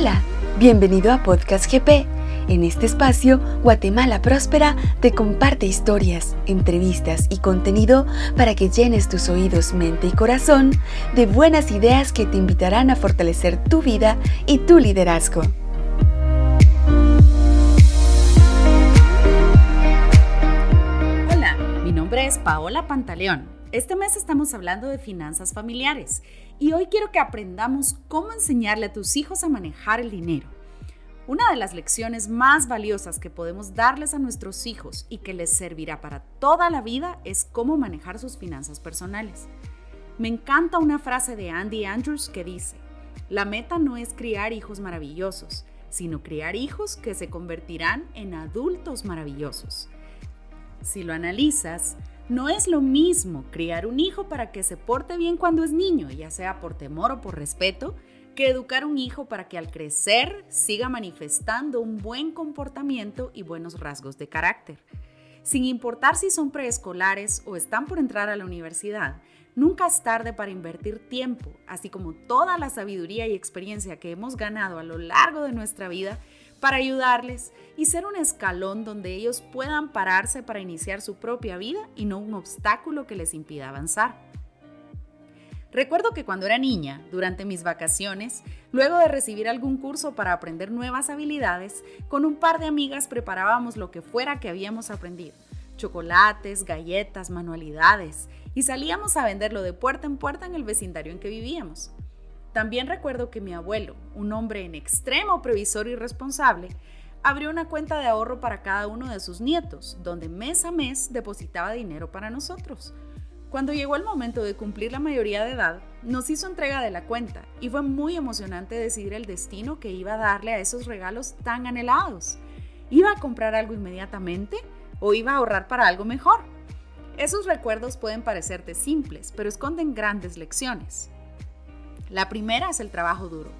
Hola, bienvenido a Podcast GP. En este espacio, Guatemala Próspera te comparte historias, entrevistas y contenido para que llenes tus oídos, mente y corazón de buenas ideas que te invitarán a fortalecer tu vida y tu liderazgo. Hola, mi nombre es Paola Pantaleón. Este mes estamos hablando de finanzas familiares y hoy quiero que aprendamos cómo enseñarle a tus hijos a manejar el dinero. Una de las lecciones más valiosas que podemos darles a nuestros hijos y que les servirá para toda la vida es cómo manejar sus finanzas personales. Me encanta una frase de Andy Andrews que dice, la meta no es criar hijos maravillosos, sino criar hijos que se convertirán en adultos maravillosos. Si lo analizas, no es lo mismo criar un hijo para que se porte bien cuando es niño, ya sea por temor o por respeto, que educar un hijo para que al crecer siga manifestando un buen comportamiento y buenos rasgos de carácter. Sin importar si son preescolares o están por entrar a la universidad, nunca es tarde para invertir tiempo, así como toda la sabiduría y experiencia que hemos ganado a lo largo de nuestra vida para ayudarles y ser un escalón donde ellos puedan pararse para iniciar su propia vida y no un obstáculo que les impida avanzar. Recuerdo que cuando era niña, durante mis vacaciones, luego de recibir algún curso para aprender nuevas habilidades, con un par de amigas preparábamos lo que fuera que habíamos aprendido. Chocolates, galletas, manualidades, y salíamos a venderlo de puerta en puerta en el vecindario en que vivíamos. También recuerdo que mi abuelo, un hombre en extremo previsor y responsable, abrió una cuenta de ahorro para cada uno de sus nietos, donde mes a mes depositaba dinero para nosotros. Cuando llegó el momento de cumplir la mayoría de edad, nos hizo entrega de la cuenta y fue muy emocionante decidir el destino que iba a darle a esos regalos tan anhelados. ¿Iba a comprar algo inmediatamente o iba a ahorrar para algo mejor? Esos recuerdos pueden parecerte simples, pero esconden grandes lecciones. La primera es el trabajo duro.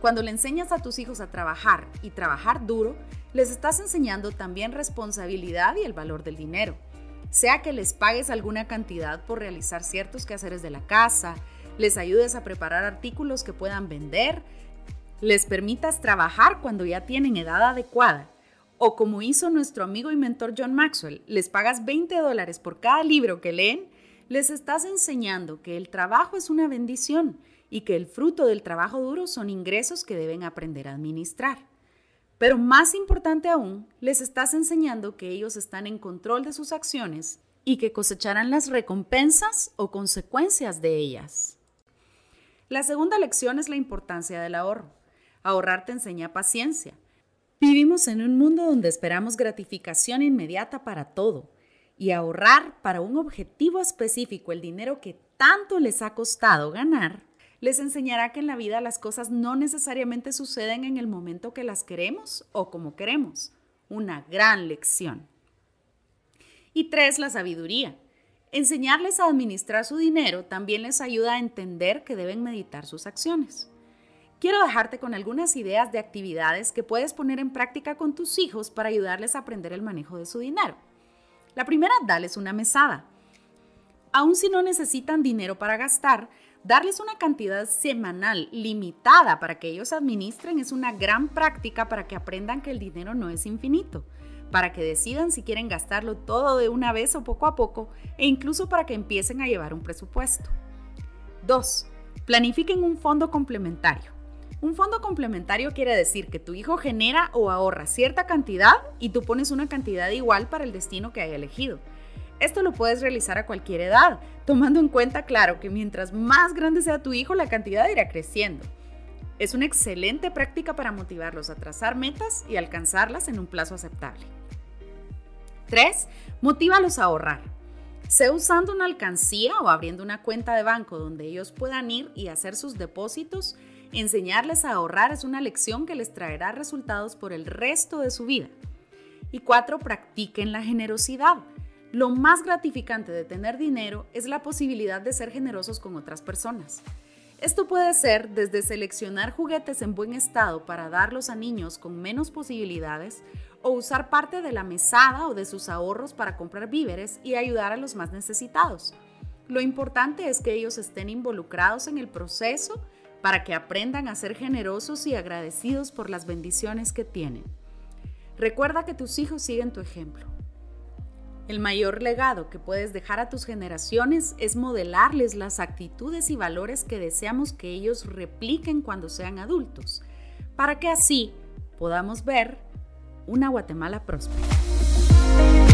Cuando le enseñas a tus hijos a trabajar y trabajar duro, les estás enseñando también responsabilidad y el valor del dinero. Sea que les pagues alguna cantidad por realizar ciertos quehaceres de la casa, les ayudes a preparar artículos que puedan vender, les permitas trabajar cuando ya tienen edad adecuada, o como hizo nuestro amigo y mentor John Maxwell, les pagas 20 dólares por cada libro que leen, les estás enseñando que el trabajo es una bendición y que el fruto del trabajo duro son ingresos que deben aprender a administrar. Pero más importante aún, les estás enseñando que ellos están en control de sus acciones y que cosecharán las recompensas o consecuencias de ellas. La segunda lección es la importancia del ahorro. Ahorrar te enseña paciencia. Vivimos en un mundo donde esperamos gratificación inmediata para todo y ahorrar para un objetivo específico el dinero que tanto les ha costado ganar les enseñará que en la vida las cosas no necesariamente suceden en el momento que las queremos o como queremos. Una gran lección. Y tres, la sabiduría. Enseñarles a administrar su dinero también les ayuda a entender que deben meditar sus acciones. Quiero dejarte con algunas ideas de actividades que puedes poner en práctica con tus hijos para ayudarles a aprender el manejo de su dinero. La primera, dales una mesada. Aun si no necesitan dinero para gastar, Darles una cantidad semanal limitada para que ellos administren es una gran práctica para que aprendan que el dinero no es infinito, para que decidan si quieren gastarlo todo de una vez o poco a poco e incluso para que empiecen a llevar un presupuesto. 2. Planifiquen un fondo complementario. Un fondo complementario quiere decir que tu hijo genera o ahorra cierta cantidad y tú pones una cantidad igual para el destino que haya elegido. Esto lo puedes realizar a cualquier edad, tomando en cuenta, claro, que mientras más grande sea tu hijo, la cantidad irá creciendo. Es una excelente práctica para motivarlos a trazar metas y alcanzarlas en un plazo aceptable. 3. Motívalos a ahorrar. Sea usando una alcancía o abriendo una cuenta de banco donde ellos puedan ir y hacer sus depósitos, enseñarles a ahorrar es una lección que les traerá resultados por el resto de su vida. Y 4. Practiquen la generosidad. Lo más gratificante de tener dinero es la posibilidad de ser generosos con otras personas. Esto puede ser desde seleccionar juguetes en buen estado para darlos a niños con menos posibilidades o usar parte de la mesada o de sus ahorros para comprar víveres y ayudar a los más necesitados. Lo importante es que ellos estén involucrados en el proceso para que aprendan a ser generosos y agradecidos por las bendiciones que tienen. Recuerda que tus hijos siguen tu ejemplo. El mayor legado que puedes dejar a tus generaciones es modelarles las actitudes y valores que deseamos que ellos repliquen cuando sean adultos, para que así podamos ver una Guatemala próspera.